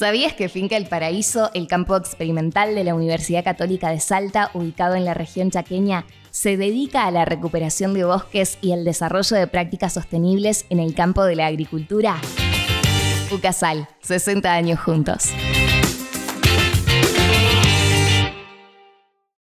¿Sabías que Finca El Paraíso, el campo experimental de la Universidad Católica de Salta, ubicado en la región chaqueña, se dedica a la recuperación de bosques y el desarrollo de prácticas sostenibles en el campo de la agricultura? UCASAL, 60 años juntos.